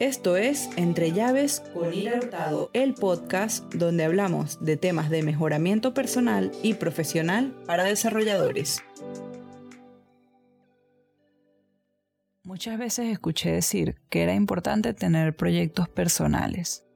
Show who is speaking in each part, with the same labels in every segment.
Speaker 1: Esto es Entre Llaves con Ira Hurtado, el podcast donde hablamos de temas de mejoramiento personal y profesional para desarrolladores. Muchas veces escuché decir que era importante tener proyectos personales,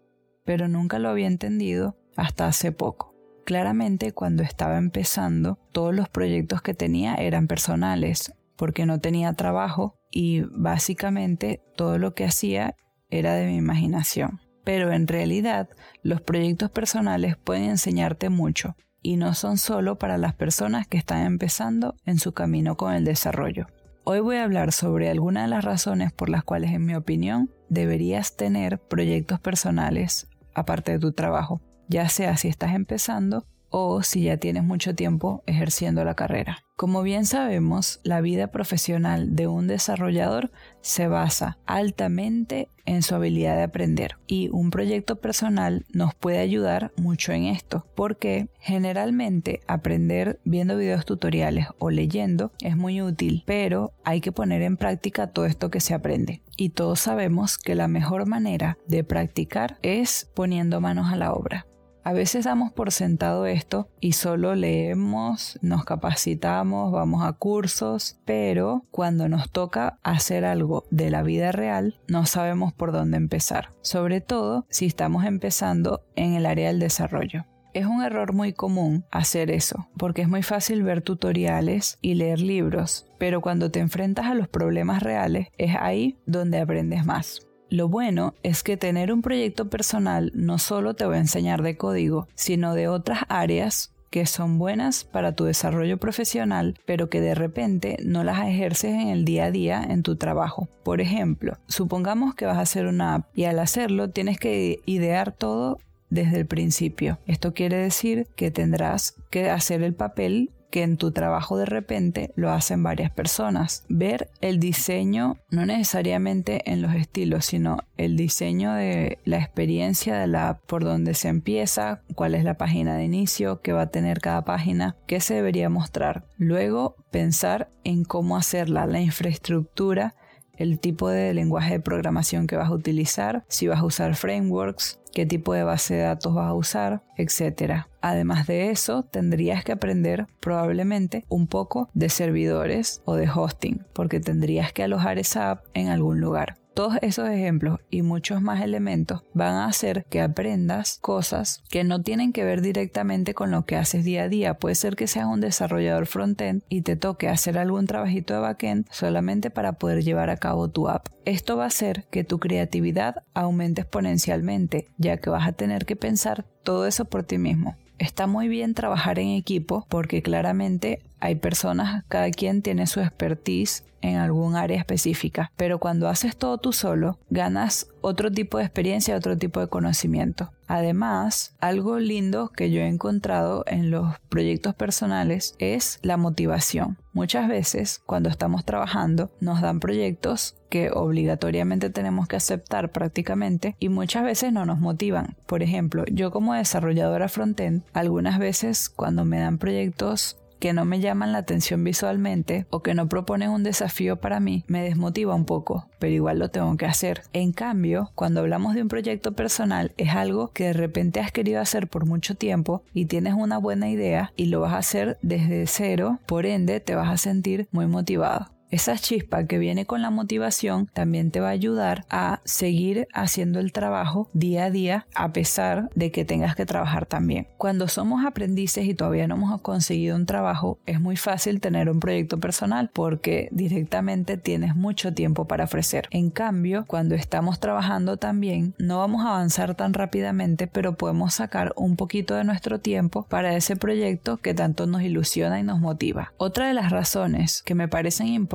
Speaker 1: pero nunca lo había entendido hasta hace poco. Claramente cuando estaba empezando, todos los proyectos que tenía eran personales, porque no tenía trabajo y básicamente todo lo que hacía era de mi imaginación. Pero en realidad los proyectos personales pueden enseñarte mucho y no son solo para las personas que están empezando en su camino con el desarrollo. Hoy voy a hablar sobre algunas de las razones por las cuales en mi opinión deberías tener proyectos personales aparte de tu trabajo, ya sea si estás empezando o si ya tienes mucho tiempo ejerciendo la carrera. Como bien sabemos, la vida profesional de un desarrollador se basa altamente en su habilidad de aprender y un proyecto personal nos puede ayudar mucho en esto porque generalmente aprender viendo videos tutoriales o leyendo es muy útil pero hay que poner en práctica todo esto que se aprende y todos sabemos que la mejor manera de practicar es poniendo manos a la obra. A veces damos por sentado esto y solo leemos, nos capacitamos, vamos a cursos, pero cuando nos toca hacer algo de la vida real, no sabemos por dónde empezar, sobre todo si estamos empezando en el área del desarrollo. Es un error muy común hacer eso, porque es muy fácil ver tutoriales y leer libros, pero cuando te enfrentas a los problemas reales es ahí donde aprendes más. Lo bueno es que tener un proyecto personal no solo te va a enseñar de código, sino de otras áreas que son buenas para tu desarrollo profesional, pero que de repente no las ejerces en el día a día en tu trabajo. Por ejemplo, supongamos que vas a hacer una app y al hacerlo tienes que idear todo desde el principio. Esto quiere decir que tendrás que hacer el papel que en tu trabajo de repente lo hacen varias personas. Ver el diseño, no necesariamente en los estilos, sino el diseño de la experiencia de la por donde se empieza, cuál es la página de inicio, qué va a tener cada página, qué se debería mostrar. Luego pensar en cómo hacerla, la infraestructura el tipo de lenguaje de programación que vas a utilizar, si vas a usar frameworks, qué tipo de base de datos vas a usar, etc. Además de eso, tendrías que aprender probablemente un poco de servidores o de hosting, porque tendrías que alojar esa app en algún lugar. Todos esos ejemplos y muchos más elementos van a hacer que aprendas cosas que no tienen que ver directamente con lo que haces día a día. Puede ser que seas un desarrollador frontend y te toque hacer algún trabajito de backend solamente para poder llevar a cabo tu app. Esto va a hacer que tu creatividad aumente exponencialmente, ya que vas a tener que pensar todo eso por ti mismo. Está muy bien trabajar en equipo porque claramente hay personas, cada quien tiene su expertise en algún área específica, pero cuando haces todo tú solo, ganas otro tipo de experiencia, otro tipo de conocimiento. Además, algo lindo que yo he encontrado en los proyectos personales es la motivación. Muchas veces, cuando estamos trabajando, nos dan proyectos que obligatoriamente tenemos que aceptar prácticamente y muchas veces no nos motivan. Por ejemplo, yo como desarrolladora frontend, algunas veces cuando me dan proyectos que no me llaman la atención visualmente o que no proponen un desafío para mí, me desmotiva un poco, pero igual lo tengo que hacer. En cambio, cuando hablamos de un proyecto personal, es algo que de repente has querido hacer por mucho tiempo y tienes una buena idea y lo vas a hacer desde cero, por ende te vas a sentir muy motivado. Esa chispa que viene con la motivación también te va a ayudar a seguir haciendo el trabajo día a día a pesar de que tengas que trabajar también. Cuando somos aprendices y todavía no hemos conseguido un trabajo, es muy fácil tener un proyecto personal porque directamente tienes mucho tiempo para ofrecer. En cambio, cuando estamos trabajando también, no vamos a avanzar tan rápidamente, pero podemos sacar un poquito de nuestro tiempo para ese proyecto que tanto nos ilusiona y nos motiva. Otra de las razones que me parecen importantes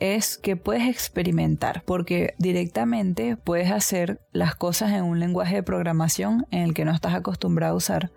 Speaker 1: es que puedes experimentar, porque directamente puedes hacer las cosas en un lenguaje de programación en el que no estás acostumbrado a usar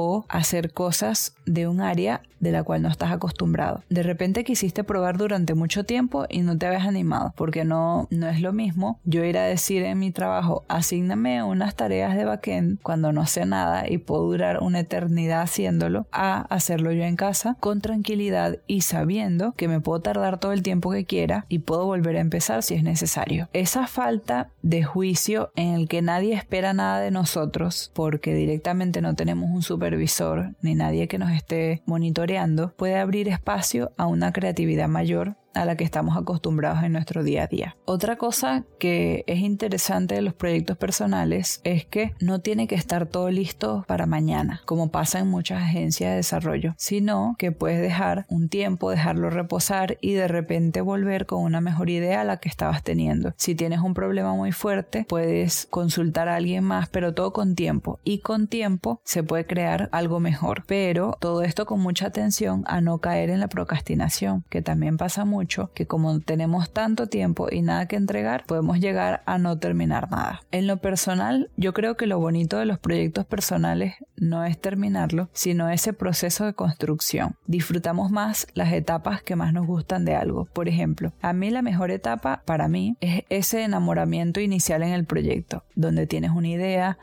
Speaker 1: o hacer cosas de un área de la cual no estás acostumbrado. De repente quisiste probar durante mucho tiempo y no te habías animado, porque no, no es lo mismo yo ir a decir en mi trabajo, asígname unas tareas de backend cuando no sé nada y puedo durar una eternidad haciéndolo, a hacerlo yo en casa con tranquilidad y sabiendo que me puedo tardar todo el tiempo que quiera y puedo volver a empezar si es necesario. Esa falta de juicio en el que nadie espera nada de nosotros porque directamente no tenemos un supervisor ni nadie que nos esté monitoreando puede abrir espacio a una creatividad mayor a la que estamos acostumbrados en nuestro día a día. Otra cosa que es interesante de los proyectos personales es que no tiene que estar todo listo para mañana, como pasa en muchas agencias de desarrollo, sino que puedes dejar un tiempo, dejarlo reposar y de repente volver con una mejor idea a la que estabas teniendo. Si tienes un problema muy fuerte, puedes consultar a alguien más, pero todo con tiempo. Y con tiempo se puede crear algo mejor. Pero todo esto con mucha atención a no caer en la procrastinación, que también pasa mucho que como tenemos tanto tiempo y nada que entregar, podemos llegar a no terminar nada. En lo personal, yo creo que lo bonito de los proyectos personales no es terminarlo, sino ese proceso de construcción. Disfrutamos más las etapas que más nos gustan de algo. Por ejemplo, a mí la mejor etapa para mí es ese enamoramiento inicial en el proyecto, donde tienes una idea,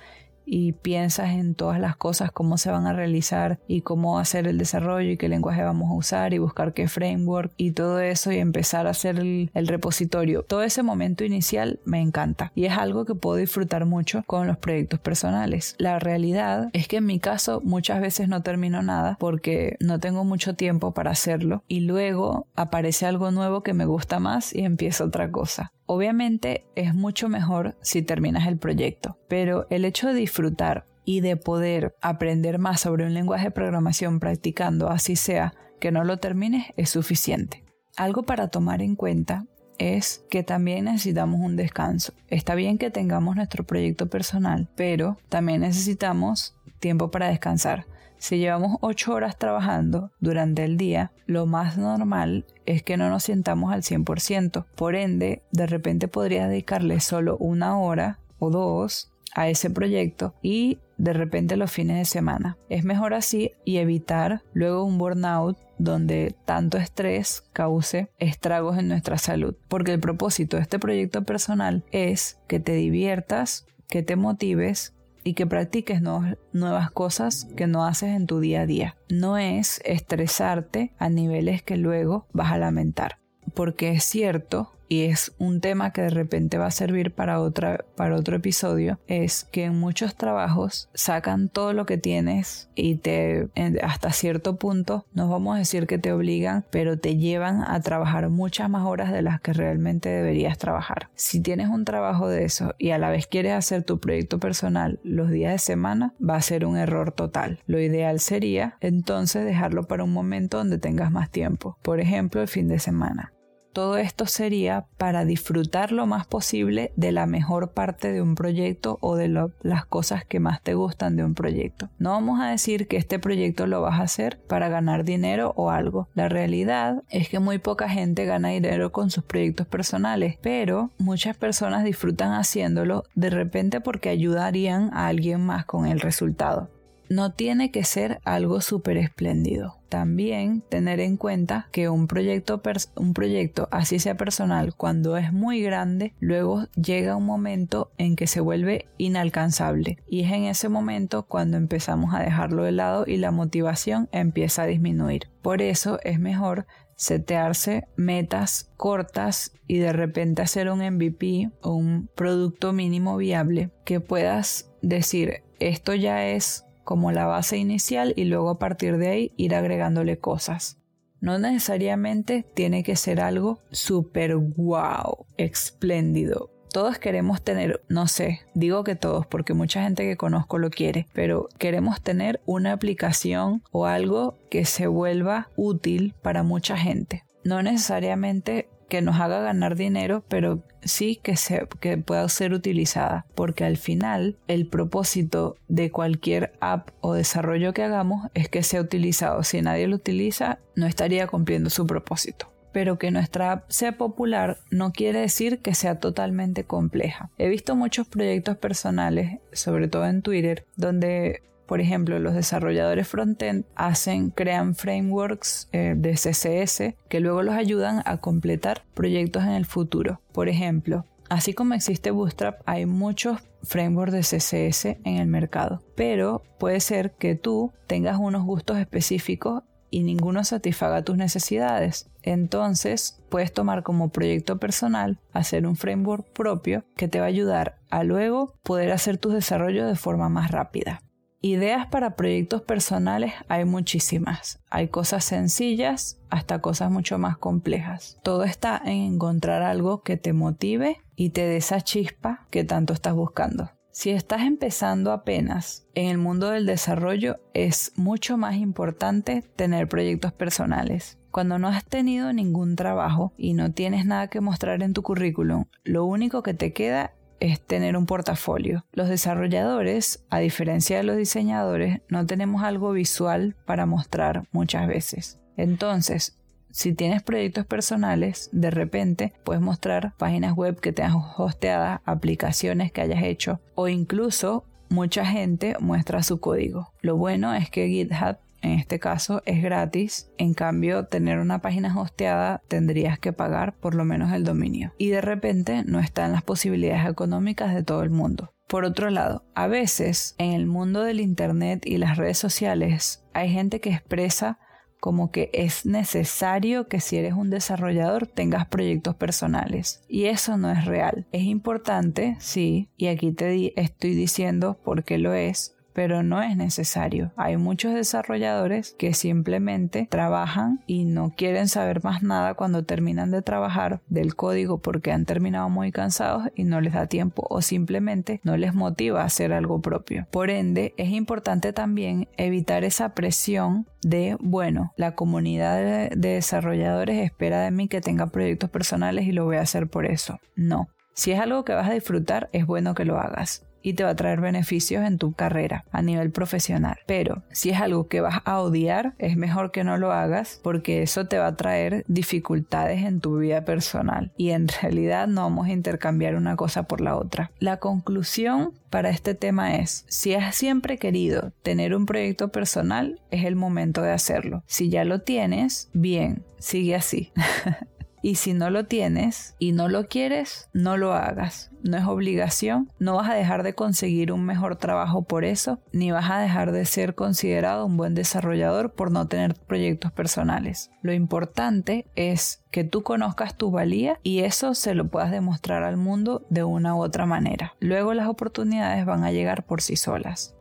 Speaker 1: y piensas en todas las cosas, cómo se van a realizar y cómo hacer el desarrollo y qué lenguaje vamos a usar y buscar qué framework y todo eso y empezar a hacer el, repositorio. Todo ese momento inicial me encanta y es algo que puedo disfrutar mucho con los proyectos personales. La realidad es que en mi caso muchas veces no termino nada porque no tengo mucho tiempo para hacerlo y luego aparece algo nuevo que me gusta más y empiezo otra cosa. Obviamente es mucho mejor si terminas el proyecto, pero el hecho de disfrutar y de poder aprender más sobre un lenguaje de programación practicando, así sea que no lo termines, es suficiente. Algo para tomar en cuenta es que también necesitamos un descanso. Está bien que tengamos nuestro proyecto personal, pero también necesitamos tiempo para descansar. Si llevamos 8 horas trabajando durante el día, lo más normal es que no nos sientamos al 100%. Por ende, de repente podrías dedicarle solo una hora o dos a ese proyecto y de repente los fines de semana. Es mejor así y evitar luego un burnout donde tanto estrés cause estragos en nuestra salud. Porque el propósito de este proyecto personal es que te diviertas, que te motives y que practiques nuevas cosas que no haces en tu día a día. No es estresarte a niveles que luego vas a lamentar. Porque es cierto y es un tema que de repente va a servir para, otra, para otro episodio, es que en muchos trabajos sacan todo lo que tienes y te hasta cierto punto, no vamos a decir que te obligan, pero te llevan a trabajar muchas más horas de las que realmente deberías trabajar. Si tienes un trabajo de eso y a la vez quieres hacer tu proyecto personal los días de semana, va a ser un error total. Lo ideal sería entonces dejarlo para un momento donde tengas más tiempo, por ejemplo el fin de semana. Todo esto sería para disfrutar lo más posible de la mejor parte de un proyecto o de las cosas que más te gustan de un proyecto. No vamos a decir que este proyecto lo vas a hacer para ganar dinero o algo. La realidad es que muy poca gente gana dinero con sus proyectos personales, pero muchas personas disfrutan haciéndolo de repente porque ayudarían a alguien más con el resultado no tiene que ser algo súper espléndido. También tener en cuenta que un proyecto, un proyecto, así sea personal, cuando es muy grande, luego llega un momento en que se vuelve inalcanzable. Y es en ese momento cuando empezamos a dejarlo de lado y la motivación empieza a disminuir. Por eso es mejor setearse metas cortas y de repente hacer un MVP o un producto mínimo viable que puedas decir esto ya es como la base inicial y luego a partir de ahí ir agregándole cosas. No necesariamente tiene que ser algo súper wow, espléndido. Todos queremos tener, no sé, digo que todos porque mucha gente que conozco lo quiere, pero queremos tener una aplicación o algo que se vuelva útil para mucha gente. No necesariamente que nos haga ganar dinero, pero sí que, se, que pueda ser utilizada, porque al final el propósito de cualquier app o desarrollo que hagamos es que sea utilizado. Si nadie lo utiliza, no estaría cumpliendo su propósito. Pero que nuestra app sea popular no quiere decir que sea totalmente compleja. He visto muchos proyectos personales, sobre todo en Twitter, donde Por ejemplo, los desarrolladores frontend hacen, crean frameworks eh, de CSS que luego los ayudan a completar proyectos en el futuro. Por ejemplo, así como existe Bootstrap, hay muchos frameworks de CSS en el mercado, pero puede ser que tú tengas unos gustos específicos y ninguno satisfaga tus necesidades. Entonces puedes tomar como proyecto personal hacer un framework propio que te va a ayudar a luego poder hacer tus desarrollos de forma más rápida. Ideas para proyectos personales hay muchísimas. Hay cosas sencillas hasta cosas mucho más complejas. Todo está en encontrar algo que te motive y te dé esa chispa que tanto estás buscando. Si estás empezando apenas en el mundo del desarrollo, es mucho más importante tener proyectos personales. Cuando no has tenido ningún trabajo y no tienes nada que mostrar en tu currículum, lo único que te queda es tener un portafolio. Los desarrolladores, a diferencia de los diseñadores, no tenemos algo visual para mostrar muchas veces. Entonces, si tienes proyectos personales, de repente puedes mostrar páginas web que tengas hosteadas, aplicaciones que hayas hecho o incluso mucha gente muestra su código. Lo bueno es que GitHub en este caso es gratis, en cambio tener una página hosteada tendrías que pagar por lo menos el dominio y de repente no está en las posibilidades económicas de todo el mundo. Por otro lado, a veces en el mundo del Internet y las redes sociales hay gente que expresa como que es necesario que si eres un desarrollador tengas proyectos personales. Y eso no es real. Es importante, sí, y aquí te estoy diciendo por qué lo es, pero no es necesario. Hay muchos desarrolladores que simplemente trabajan y no quieren saber más nada cuando terminan de trabajar del código porque han terminado muy cansados y no les da tiempo o simplemente no les motiva a hacer algo propio. Por ende, es importante también evitar esa presión de, bueno, la comunidad de, desarrolladores espera de mí que tenga proyectos personales y lo voy a hacer por eso. No. Si es algo que vas a disfrutar, es bueno que lo hagas y te va a traer beneficios en tu carrera a nivel profesional. Pero si es algo que vas a odiar, es mejor que no lo hagas porque eso te va a traer dificultades en tu vida personal y en realidad no vamos a intercambiar una cosa por la otra. La conclusión para este tema es, si has siempre querido tener un proyecto personal, es el momento de hacerlo. Si ya lo tienes, bien, sigue así. Y si no lo tienes y no lo quieres, no lo hagas. No es obligación. No vas a dejar de conseguir un mejor trabajo por eso, ni vas a dejar de ser considerado un buen desarrollador por no tener proyectos personales. Lo importante es que tú conozcas tu valía y eso se lo puedas demostrar al mundo de una u otra manera. Luego las oportunidades van a llegar por sí solas.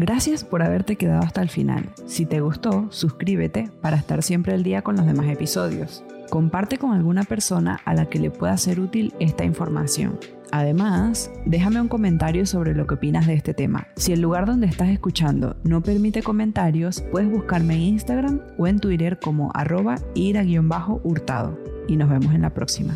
Speaker 1: Gracias por haberte quedado hasta el final. Si te gustó, suscríbete para estar siempre al día con los demás episodios. Comparte con alguna persona a la que le pueda ser útil esta información. Además, déjame un comentario sobre lo que opinas de este tema. Si el lugar donde estás escuchando no permite comentarios, puedes buscarme en Instagram o en Twitter como arroba ira-hurtado. Y nos vemos en la próxima.